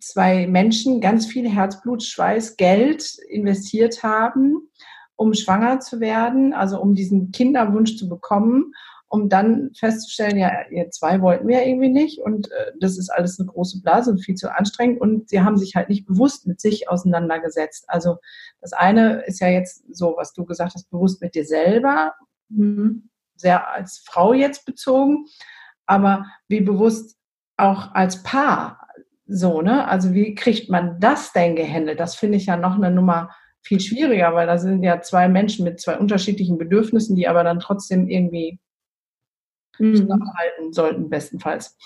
zwei Menschen ganz viel Herzblut, Schweiß, Geld investiert haben, um schwanger zu werden, also um diesen Kinderwunsch zu bekommen, um dann festzustellen, ja, ihr zwei wollten wir irgendwie nicht und äh, das ist alles eine große Blase und viel zu anstrengend und sie haben sich halt nicht bewusst mit sich auseinandergesetzt. Also das eine ist ja jetzt so, was du gesagt hast, bewusst mit dir selber. Mhm sehr als Frau jetzt bezogen, aber wie bewusst auch als Paar so, ne? Also wie kriegt man das denn gehandelt? Das finde ich ja noch eine Nummer viel schwieriger, weil da sind ja zwei Menschen mit zwei unterschiedlichen Bedürfnissen, die aber dann trotzdem irgendwie mhm. zusammenhalten sollten, bestenfalls.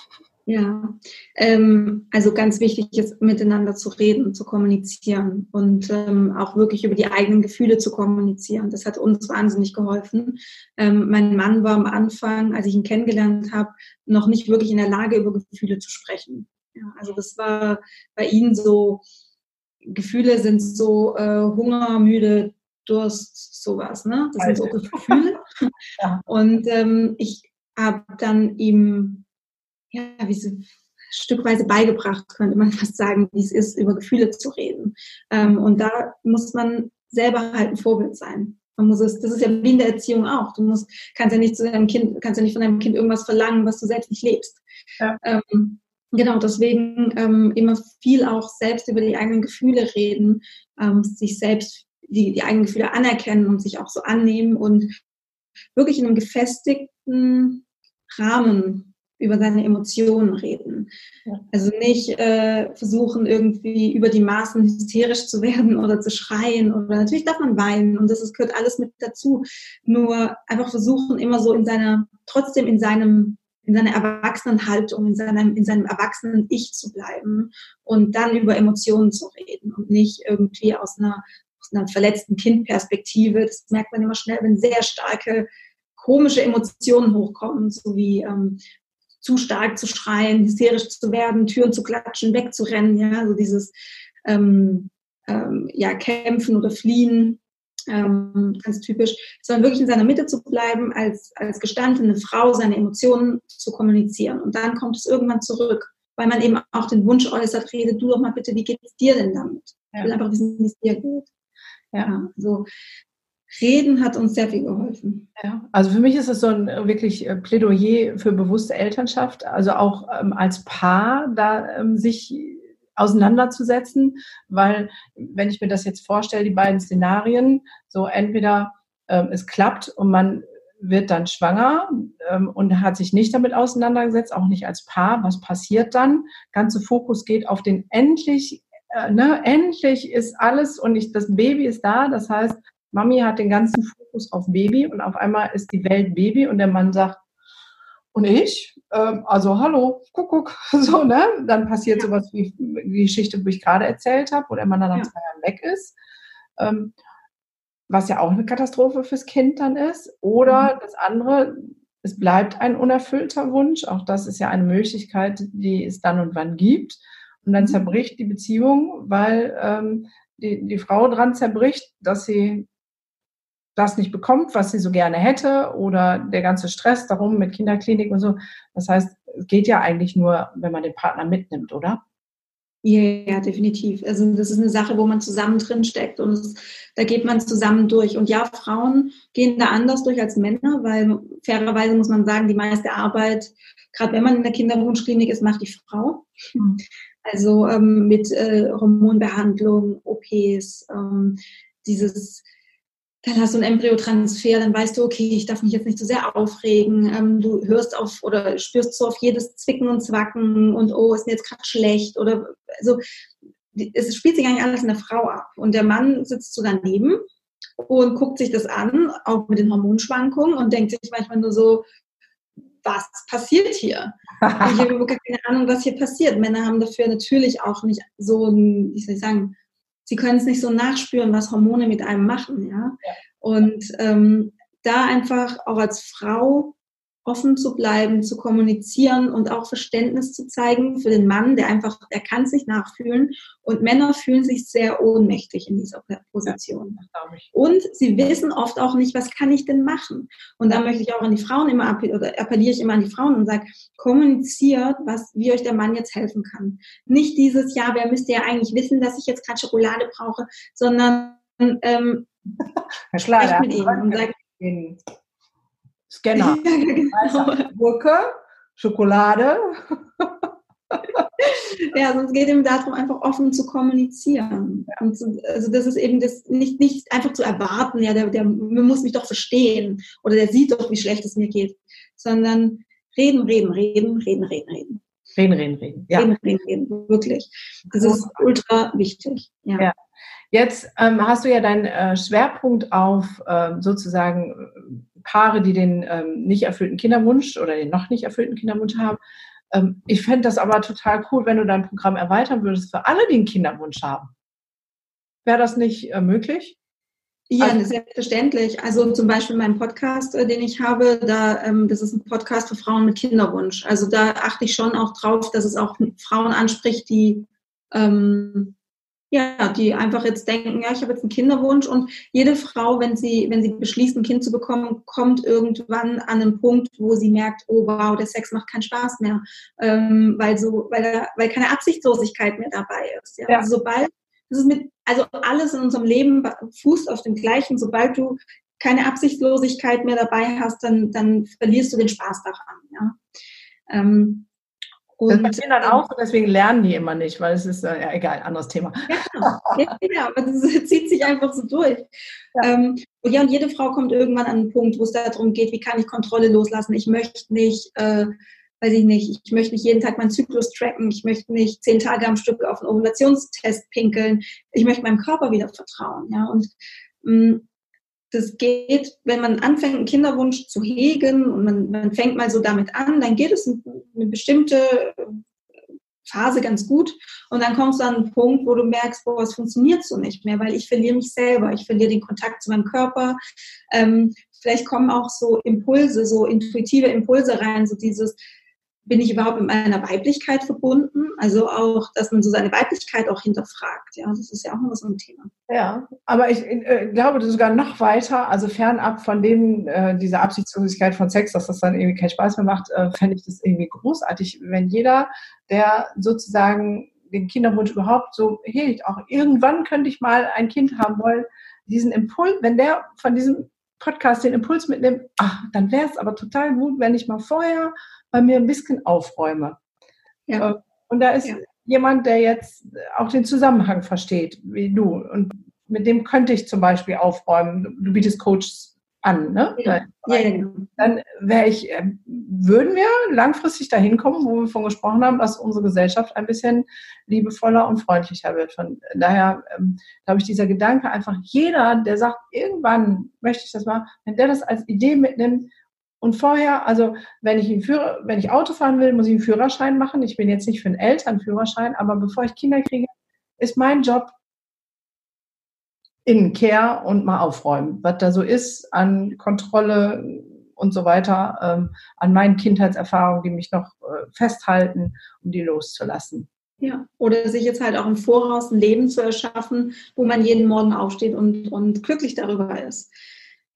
Ja, ähm, also ganz wichtig ist, miteinander zu reden, zu kommunizieren und ähm, auch wirklich über die eigenen Gefühle zu kommunizieren. Das hat uns wahnsinnig geholfen. Ähm, mein Mann war am Anfang, als ich ihn kennengelernt habe, noch nicht wirklich in der Lage, über Gefühle zu sprechen. Ja, also das war bei ihm so, Gefühle sind so äh, Hunger, müde, Durst, sowas. Ne? Das sind so Gefühle. ja. Und ähm, ich habe dann ihm ja, wie so stückweise beigebracht, könnte man fast sagen, wie es ist, über Gefühle zu reden. Ähm, und da muss man selber halt ein Vorbild sein. Man muss es, das ist ja wie in der Erziehung auch. Du musst, kannst ja nicht zu deinem Kind, kannst ja nicht von deinem Kind irgendwas verlangen, was du selbst nicht lebst. Ja. Ähm, genau, deswegen ähm, immer viel auch selbst über die eigenen Gefühle reden, ähm, sich selbst die, die eigenen Gefühle anerkennen und sich auch so annehmen und wirklich in einem gefestigten Rahmen über seine Emotionen reden. Ja. Also nicht äh, versuchen, irgendwie über die Maßen hysterisch zu werden oder zu schreien. Oder natürlich darf man weinen und das ist, gehört alles mit dazu. Nur einfach versuchen, immer so in seiner, trotzdem in seinem in seiner Erwachsenenhaltung, in seinem, in seinem erwachsenen Ich zu bleiben und dann über Emotionen zu reden und nicht irgendwie aus einer, aus einer verletzten Kindperspektive. Das merkt man immer schnell, wenn sehr starke komische Emotionen hochkommen, so wie ähm, zu stark zu schreien, hysterisch zu werden, Türen zu klatschen, wegzurennen, ja, so dieses ähm, ähm, ja, Kämpfen oder Fliehen, ähm, ganz typisch, sondern wirklich in seiner Mitte zu bleiben, als, als gestandene Frau seine Emotionen zu kommunizieren. Und dann kommt es irgendwann zurück, weil man eben auch den Wunsch äußert, rede du doch mal bitte, wie geht es dir denn damit? Ja. Ich will einfach wissen, wie es dir geht. Ja, ja also Reden hat uns sehr viel geholfen. Ja, also für mich ist es so ein wirklich äh, Plädoyer für bewusste Elternschaft, also auch ähm, als Paar da ähm, sich auseinanderzusetzen, weil wenn ich mir das jetzt vorstelle, die beiden Szenarien, so entweder ähm, es klappt und man wird dann schwanger ähm, und hat sich nicht damit auseinandergesetzt, auch nicht als Paar. Was passiert dann? Ganze Fokus geht auf den endlich, äh, ne, endlich ist alles und ich, das Baby ist da. Das heißt, Mami hat den ganzen Fokus auf Baby und auf einmal ist die Welt Baby und der Mann sagt, und ich? Ähm, also hallo, guck, guck, so, ne? Dann passiert ja. sowas wie die Geschichte, wo ich gerade erzählt habe, wo der Mann dann nach ja. zwei Jahren weg ist. Ähm, was ja auch eine Katastrophe fürs Kind dann ist. Oder mhm. das andere, es bleibt ein unerfüllter Wunsch. Auch das ist ja eine Möglichkeit, die es dann und wann gibt. Und dann mhm. zerbricht die Beziehung, weil ähm, die, die Frau dran zerbricht, dass sie das nicht bekommt, was sie so gerne hätte oder der ganze Stress darum mit Kinderklinik und so. Das heißt, es geht ja eigentlich nur, wenn man den Partner mitnimmt, oder? Ja, ja, definitiv. Also das ist eine Sache, wo man zusammen drin steckt und es, da geht man zusammen durch. Und ja, Frauen gehen da anders durch als Männer, weil fairerweise muss man sagen, die meiste Arbeit, gerade wenn man in der Kinderwunschklinik ist, macht die Frau. Mhm. Also ähm, mit äh, Hormonbehandlung, OPs, ähm, dieses dann hast du einen Embryotransfer, dann weißt du, okay, ich darf mich jetzt nicht so sehr aufregen. Ähm, du hörst auf oder spürst so auf jedes Zwicken und Zwacken und oh, ist mir jetzt gerade schlecht oder also es spielt sich eigentlich alles in der Frau ab. Und der Mann sitzt so daneben und guckt sich das an, auch mit den Hormonschwankungen und denkt sich manchmal nur so, was passiert hier? ich habe überhaupt keine Ahnung, was hier passiert. Männer haben dafür natürlich auch nicht so ein, wie soll ich sagen, sie können es nicht so nachspüren, was Hormone mit einem machen. Ja? ja. Und ähm, da einfach auch als Frau offen zu bleiben, zu kommunizieren und auch Verständnis zu zeigen für den Mann, der einfach, der kann sich nachfühlen. Und Männer fühlen sich sehr ohnmächtig in dieser Position. Und sie wissen oft auch nicht, was kann ich denn machen? Und da möchte ich auch an die Frauen immer oder appelliere ich immer an die Frauen und sage, kommuniziert, was, wie euch der Mann jetzt helfen kann. Nicht dieses, ja, wer müsste ja eigentlich wissen, dass ich jetzt gerade Schokolade brauche, sondern ähm, Schlager, mit ihm und sagt, Scanner. Ja, genau. Gurke, Schokolade. ja, sonst geht es darum, einfach offen zu kommunizieren. Zu, also das ist eben das nicht, nicht einfach zu erwarten, ja, der, der muss mich doch verstehen oder der sieht doch, wie schlecht es mir geht, sondern reden, reden, reden, reden, reden, reden. Reden, reden, reden. Ja. Reden, reden, reden, wirklich. Das ist ultra wichtig. Ja. ja. Jetzt ähm, hast du ja deinen äh, Schwerpunkt auf äh, sozusagen Paare, die den ähm, nicht erfüllten Kinderwunsch oder den noch nicht erfüllten Kinderwunsch haben. Ähm, ich fände das aber total cool, wenn du dein Programm erweitern würdest für alle, die einen Kinderwunsch haben. Wäre das nicht äh, möglich? Ja, also, selbstverständlich. Also zum Beispiel mein Podcast, äh, den ich habe, da, ähm, das ist ein Podcast für Frauen mit Kinderwunsch. Also da achte ich schon auch drauf, dass es auch Frauen anspricht, die ähm, ja, die einfach jetzt denken, ja, ich habe jetzt einen Kinderwunsch und jede Frau, wenn sie, wenn sie beschließt, ein Kind zu bekommen, kommt irgendwann an einen Punkt, wo sie merkt, oh wow, der Sex macht keinen Spaß mehr, ähm, weil so, weil, da, weil keine Absichtslosigkeit mehr dabei ist. Ja? ja. Also sobald, das ist mit, also alles in unserem Leben fußt auf dem Gleichen, sobald du keine Absichtslosigkeit mehr dabei hast, dann, dann verlierst du den Spaß daran. Ja? Ähm, und, das passiert dann ähm, auch, deswegen lernen die immer nicht, weil es ist, äh, ja egal, anderes Thema. Ja, ja, aber das zieht sich einfach so durch. Ja. Ähm, und ja, und jede Frau kommt irgendwann an einen Punkt, wo es darum geht, wie kann ich Kontrolle loslassen? Ich möchte nicht, äh, weiß ich nicht, ich möchte nicht jeden Tag meinen Zyklus tracken, ich möchte nicht zehn Tage am Stück auf einen Ovulationstest pinkeln, ich möchte meinem Körper wieder vertrauen. Ja, und mh, mm, das geht, wenn man anfängt, einen Kinderwunsch zu hegen und man, man fängt mal so damit an, dann geht es eine bestimmte Phase ganz gut und dann kommst du an einen Punkt, wo du merkst, boah, es funktioniert so nicht mehr, weil ich verliere mich selber, ich verliere den Kontakt zu meinem Körper. Ähm, vielleicht kommen auch so Impulse, so intuitive Impulse rein, so dieses, bin ich überhaupt mit meiner Weiblichkeit verbunden? Also auch, dass man so seine Weiblichkeit auch hinterfragt. Ja, das ist ja auch immer so ein Thema. Ja, aber ich äh, glaube sogar noch weiter, also fernab von dem, äh, dieser Absichtslosigkeit von Sex, dass das dann irgendwie keinen Spaß mehr macht, äh, fände ich das irgendwie großartig, wenn jeder, der sozusagen den Kinderwunsch überhaupt so hegt, auch irgendwann könnte ich mal ein Kind haben wollen, diesen Impuls, wenn der von diesem Podcast den Impuls mitnimmt, ach, dann wäre es aber total gut, wenn ich mal vorher bei mir ein bisschen aufräume. Ja. Äh, und da ist ja. jemand, der jetzt auch den Zusammenhang versteht, wie du. Und mit dem könnte ich zum Beispiel aufräumen. Du bietest Coaches an, ne? Ja. genau. Dann wäre ich, ähm, würden wir langfristig dahin kommen, wo wir von gesprochen haben, dass unsere Gesellschaft ein bisschen liebevoller und freundlicher wird. Von daher ähm, glaube ich, dieser Gedanke einfach jeder, der sagt, irgendwann möchte ich das mal, wenn der das als Idee mitnimmt, und vorher, also wenn ich, Führer, wenn ich Auto fahren will, muss ich einen Führerschein machen. Ich bin jetzt nicht für einen Elternführerschein, aber bevor ich Kinder kriege, ist mein Job Innenkehr und mal aufräumen, was da so ist an Kontrolle und so weiter, ähm, an meinen Kindheitserfahrungen, die mich noch äh, festhalten, um die loszulassen. Ja, oder sich jetzt halt auch im Voraus ein Leben zu erschaffen, wo man jeden Morgen aufsteht und, und glücklich darüber ist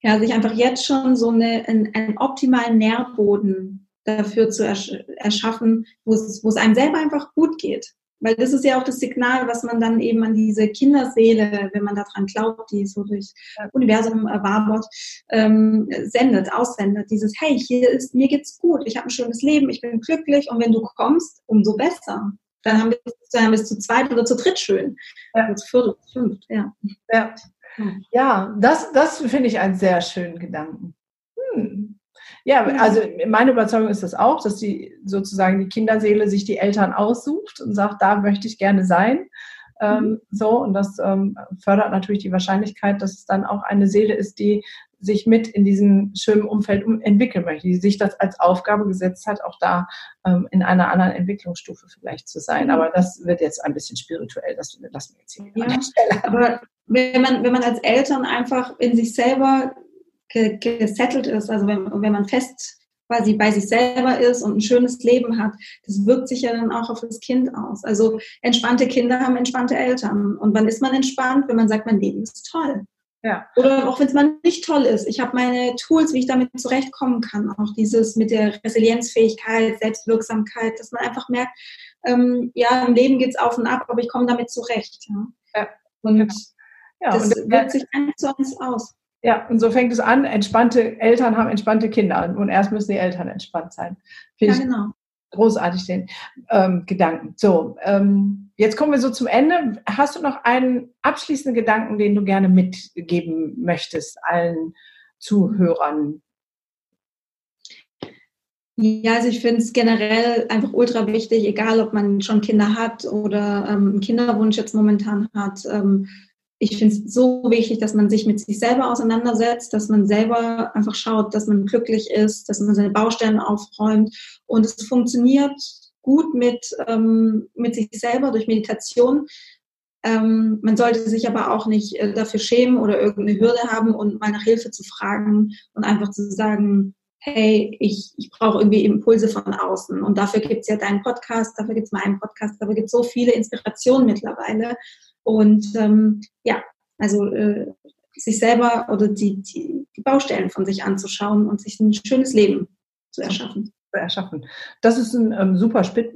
ja, sich einfach jetzt schon so eine, einen, einen optimalen Nährboden dafür zu ersch erschaffen, wo es, wo es einem selber einfach gut geht. Weil das ist ja auch das Signal, was man dann eben an diese Kinderseele, wenn man daran glaubt, die so durch Universum äh, wabert, ähm, sendet, aussendet. Dieses, hey, hier ist, mir geht's gut, ich habe ein schönes Leben, ich bin glücklich und wenn du kommst, umso besser. Dann haben wir, es zu zweit oder zu dritt schön. Ja. Oder zu viert zu fünft, ja. Ja, hm. Ja, das, das finde ich einen sehr schönen Gedanken. Hm. Ja, also meine Überzeugung ist das auch, dass die sozusagen die Kinderseele sich die Eltern aussucht und sagt, da möchte ich gerne sein. Ähm, mhm. so, und das ähm, fördert natürlich die Wahrscheinlichkeit, dass es dann auch eine Seele ist, die sich mit in diesem schönen Umfeld entwickeln möchte, die sich das als Aufgabe gesetzt hat, auch da ähm, in einer anderen Entwicklungsstufe vielleicht zu sein. Mhm. Aber das wird jetzt ein bisschen spirituell, das lassen wir jetzt hier ja, an der Stelle. Aber wenn man, wenn man als Eltern einfach in sich selber gesettelt ist, also wenn, wenn man fest quasi bei sich selber ist und ein schönes Leben hat, das wirkt sich ja dann auch auf das Kind aus. Also entspannte Kinder haben entspannte Eltern. Und wann ist man entspannt? Wenn man sagt, mein Leben ist toll. Ja. Oder auch wenn es mal nicht toll ist. Ich habe meine Tools, wie ich damit zurechtkommen kann. Auch dieses mit der Resilienzfähigkeit, Selbstwirksamkeit, dass man einfach merkt, ähm, ja, im Leben geht es auf und ab, aber ich komme damit zurecht. Ja. ja. Und ja, das und wirkt sich eins zu eins aus. Ja, und so fängt es an. Entspannte Eltern haben entspannte Kinder. Und erst müssen die Eltern entspannt sein. Finde ja, genau. Großartig den ähm, Gedanken. So, ähm, jetzt kommen wir so zum Ende. Hast du noch einen abschließenden Gedanken, den du gerne mitgeben möchtest allen Zuhörern? Ja, also ich finde es generell einfach ultra wichtig, egal ob man schon Kinder hat oder ähm, einen Kinderwunsch jetzt momentan hat. Ich finde es so wichtig, dass man sich mit sich selber auseinandersetzt, dass man selber einfach schaut, dass man glücklich ist, dass man seine Baustellen aufräumt. Und es funktioniert gut mit, ähm, mit sich selber durch Meditation. Ähm, man sollte sich aber auch nicht äh, dafür schämen oder irgendeine Hürde haben und mal nach Hilfe zu fragen und einfach zu sagen, hey, ich, ich brauche irgendwie Impulse von außen. Und dafür gibt es ja deinen Podcast, dafür gibt es meinen Podcast, dafür gibt es so viele Inspirationen mittlerweile. Und ähm, ja, also äh, sich selber oder die, die, die Baustellen von sich anzuschauen und sich ein schönes Leben zu erschaffen. Zu erschaffen. Das ist ein ähm, super Spit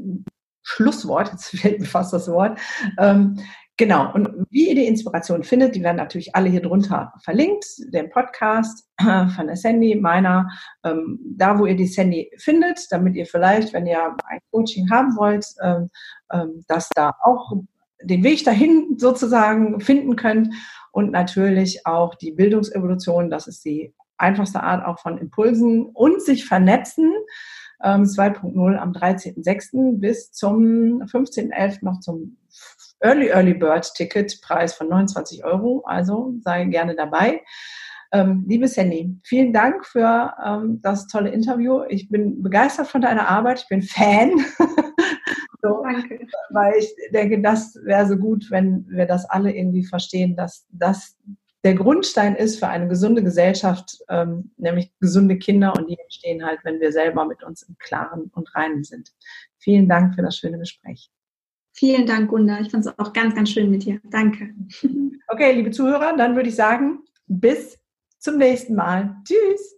Schlusswort, jetzt fehlt mir fast das Wort. Ähm, genau, und wie ihr die Inspiration findet, die werden natürlich alle hier drunter verlinkt, den Podcast von der Sandy, meiner, ähm, da wo ihr die Sandy findet, damit ihr vielleicht, wenn ihr ein Coaching haben wollt, ähm, ähm, das da auch den Weg dahin sozusagen finden könnt und natürlich auch die Bildungsevolution, das ist die einfachste Art auch von Impulsen und sich vernetzen. 2.0 ähm, am 13.06. bis zum 15.11. noch zum Early Early Bird Ticket Preis von 29 Euro. Also sei gerne dabei. Ähm, liebe Sandy, vielen Dank für ähm, das tolle Interview. Ich bin begeistert von deiner Arbeit. Ich bin Fan. So, Danke. Weil ich denke, das wäre so gut, wenn wir das alle irgendwie verstehen, dass das der Grundstein ist für eine gesunde Gesellschaft, ähm, nämlich gesunde Kinder und die entstehen halt, wenn wir selber mit uns im Klaren und Reinen sind. Vielen Dank für das schöne Gespräch. Vielen Dank, Gunda. Ich fand es auch ganz, ganz schön mit dir. Danke. Okay, liebe Zuhörer, dann würde ich sagen, bis zum nächsten Mal. Tschüss.